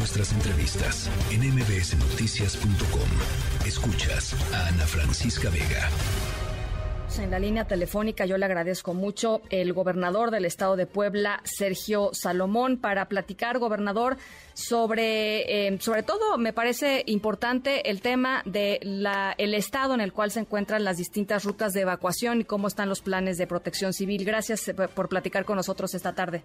nuestras entrevistas en mbsnoticias.com. Escuchas a Ana Francisca Vega. En la línea telefónica yo le agradezco mucho el gobernador del estado de Puebla, Sergio Salomón, para platicar, gobernador, sobre, eh, sobre todo me parece importante el tema de la, el estado en el cual se encuentran las distintas rutas de evacuación y cómo están los planes de protección civil. Gracias eh, por platicar con nosotros esta tarde.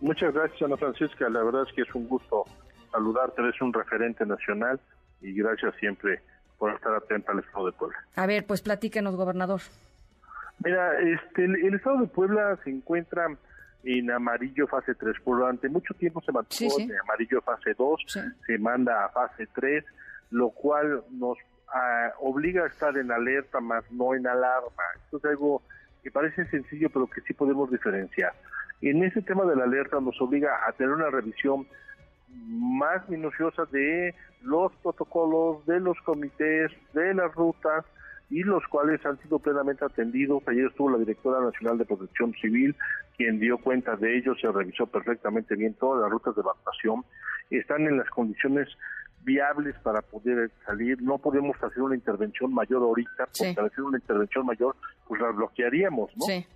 Muchas gracias, Ana Francisca. La verdad es que es un gusto saludarte. Eres un referente nacional y gracias siempre por estar atenta al Estado de Puebla. A ver, pues platíquenos, gobernador. Mira, este, el, Estado de Puebla se encuentra en amarillo fase 3. Por durante mucho tiempo se mantuvo en amarillo fase 2, se manda a fase 3, lo cual nos ah, obliga a estar en alerta, más no en alarma. Esto es algo que parece sencillo, pero que sí podemos diferenciar. En ese tema de la alerta nos obliga a tener una revisión más minuciosa de los protocolos, de los comités, de las rutas y los cuales han sido plenamente atendidos. Ayer estuvo la directora nacional de protección civil, quien dio cuenta de ello, se revisó perfectamente bien todas las rutas de evacuación, están en las condiciones viables para poder salir. No podemos hacer una intervención mayor ahorita, porque al hacer una intervención mayor, pues la bloquearíamos, ¿no? Sí.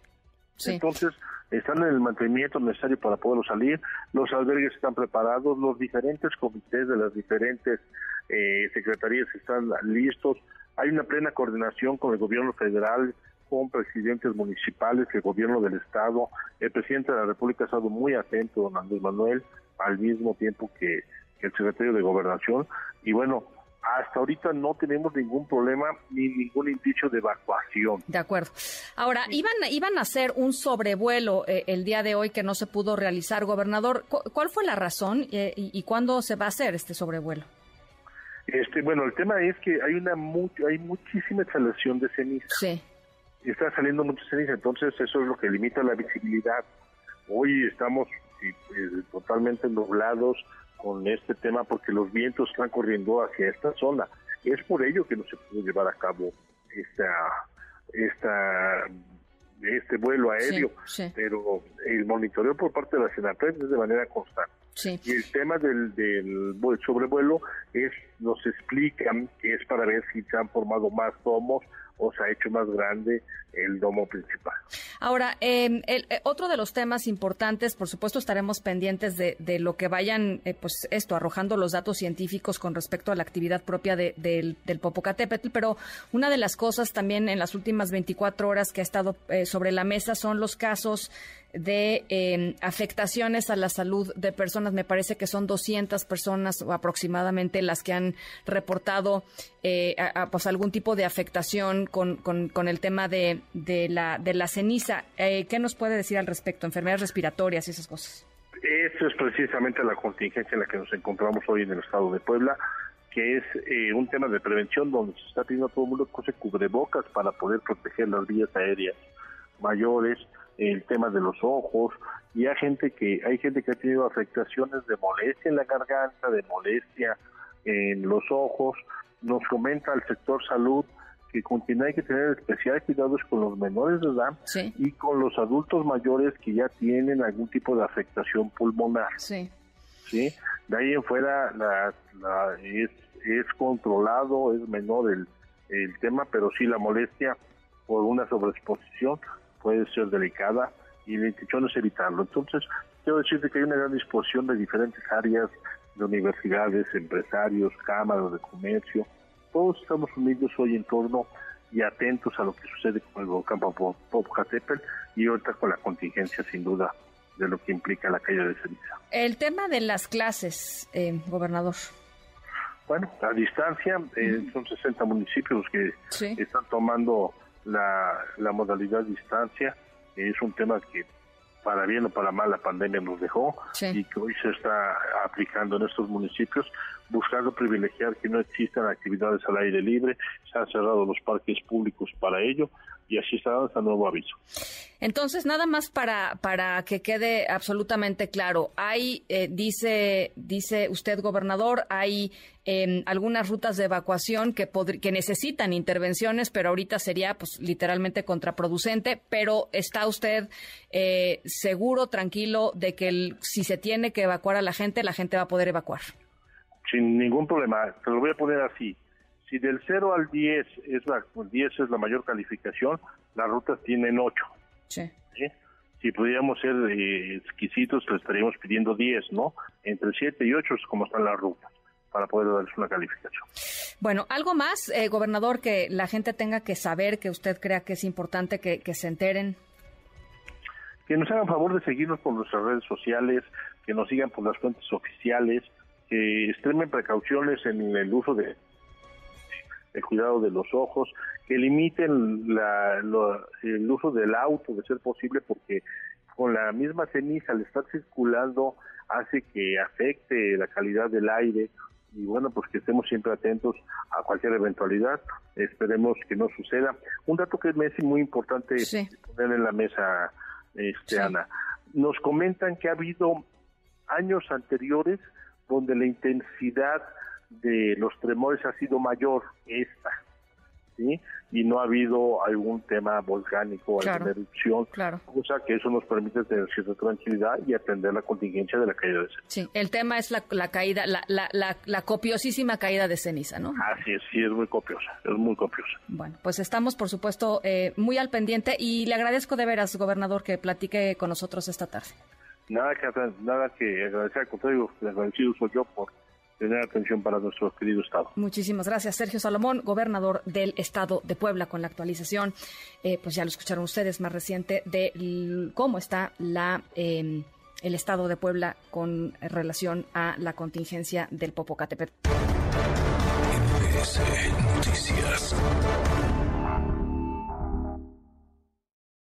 Entonces, están en el mantenimiento necesario para poder salir, los albergues están preparados, los diferentes comités de las diferentes eh, secretarías están listos, hay una plena coordinación con el gobierno federal, con presidentes municipales, el gobierno del estado, el presidente de la República ha estado muy atento, don Andrés Manuel, al mismo tiempo que el secretario de Gobernación, y bueno, hasta ahorita no tenemos ningún problema ni ningún indicio de evacuación. De acuerdo. Ahora, iban, iban a hacer un sobrevuelo eh, el día de hoy que no se pudo realizar, gobernador. ¿Cuál fue la razón eh, y, cuándo se va a hacer este sobrevuelo? Este, bueno, el tema es que hay una hay muchísima exhalación de ceniza. Sí. Está saliendo mucha ceniza, entonces eso es lo que limita la visibilidad. Hoy estamos eh, totalmente nublados, con este tema porque los vientos están corriendo hacia esta zona. Es por ello que no se pudo llevar a cabo esta, esta este vuelo aéreo, pero el monitoreo por parte de la Senatel es de manera constante. Y el tema del, del sobrevuelo es nos explican que es para ver si se han formado más tomos o se ha hecho más grande el domo principal. Ahora, em, el, eh, otro de los temas importantes, por supuesto, estaremos pendientes de, lo que vayan, eh, pues esto, arrojando los datos científicos con respecto a la actividad propia del, del Popocatépetl, pero una de las cosas también en las últimas 24 horas que ha estado eh, sobre la mesa son los casos de em, afectaciones a la salud de personas. Me parece que son 200 personas aproximadamente las que han reportado pues algún tipo de afectación con, con, el tema de, de, la, de la ceniza. Eh, ¿Qué nos puede decir al respecto? Enfermedades respiratorias y esas cosas. Eso es precisamente la contingencia en la que nos encontramos hoy en el estado de Puebla, que es eh, un tema de prevención donde se está pidiendo a todo el mundo que se cubrebocas para poder proteger las vías aéreas mayores, el tema de los ojos, y hay gente que hay gente que ha tenido afectaciones de molestia en la garganta, de molestia en los ojos. Nos comenta el sector salud que continúa hay que tener especial cuidados con los menores de edad y con los adultos mayores que ya tienen algún tipo de afectación pulmonar. Sí. ¿sí? De ahí en fuera la, es, es controlado, es menor el, el tema, pero sí la molestia por una sobreexposición puede ser delicada y la intención es evitarlo. Entonces, quiero decirte que hay una gran disposición de diferentes áreas de universidades, empresarios, cámaras de comercio, todos estamos unidos hoy en torno y atentos a lo que sucede con el volcán Popocatépetl y ahorita con la contingencia sin duda de lo que implica la caída de ceniza. El tema de las clases, eh, gobernador. Bueno, a distancia, eh, son 60 municipios los que están tomando la, la modalidad distancia. Es un tema que para bien o para mal la pandemia nos dejó y que hoy se está aplicando en estos municipios buscando privilegiar que no existan actividades al aire libre, se han cerrado los parques públicos para ello y así está dando nuevo aviso. Entonces, nada más para, para que quede absolutamente claro, hay, eh, dice, dice usted, gobernador, hay em, algunas rutas de evacuación que, que necesitan intervenciones, pero ahorita sería pues literalmente contraproducente, pero está usted eh, seguro, tranquilo, de que si se tiene que evacuar a la gente, la gente va a poder evacuar. Sin ningún problema. Te lo voy a poner así. Si del 0 al 10 es la, 10 es la mayor calificación, las rutas tienen 8. Sí. Si pudiéramos ser eh, exquisitos, le estaríamos pidiendo 10, ¿no? Entre 7 y 8 es como están las rutas para poder darles una calificación. Bueno, algo más, eh, gobernador, que la gente tenga que saber, que usted crea que es importante que, que se enteren. Que nos hagan favor de seguirnos por nuestras redes sociales, que nos sigan por las fuentes oficiales, que extremen precauciones en el uso de el cuidado de los ojos, que limiten la, el uso del auto de ser posible porque con la misma ceniza al estar circulando hace que afecte la calidad del aire y bueno, pues que estemos siempre atentos a cualquier eventualidad. Esperemos que no suceda. Un dato que me es muy importante poner en la mesa, este, Ana. Nos comentan que ha habido años anteriores donde la intensidad de los tremores ha sido mayor esta, ¿sí? Y no ha habido algún tema volcánico, alguna erupción, claro. cosa que eso nos permite tener cierta tranquilidad y atender la contingencia de la caída de ceniza. Sí, el tema es la, caída, la, la, la, copiosísima caída de ceniza, ¿no? Así es, sí, es muy copiosa, es muy copiosa. Bueno, pues estamos, por supuesto, eh, muy al pendiente y le agradezco de veras, gobernador, que platique con nosotros esta tarde. Nada que, nada que agradecer, al contrario, agradecido soy yo por tener atención para nuestro querido Estado. Muchísimas gracias, Sergio Salomón, gobernador del Estado de Puebla, con la actualización, eh, pues ya lo escucharon ustedes, más reciente de cómo está la... Em, el Estado de Puebla con relación a la contingencia del Popocatépetl. Noticias.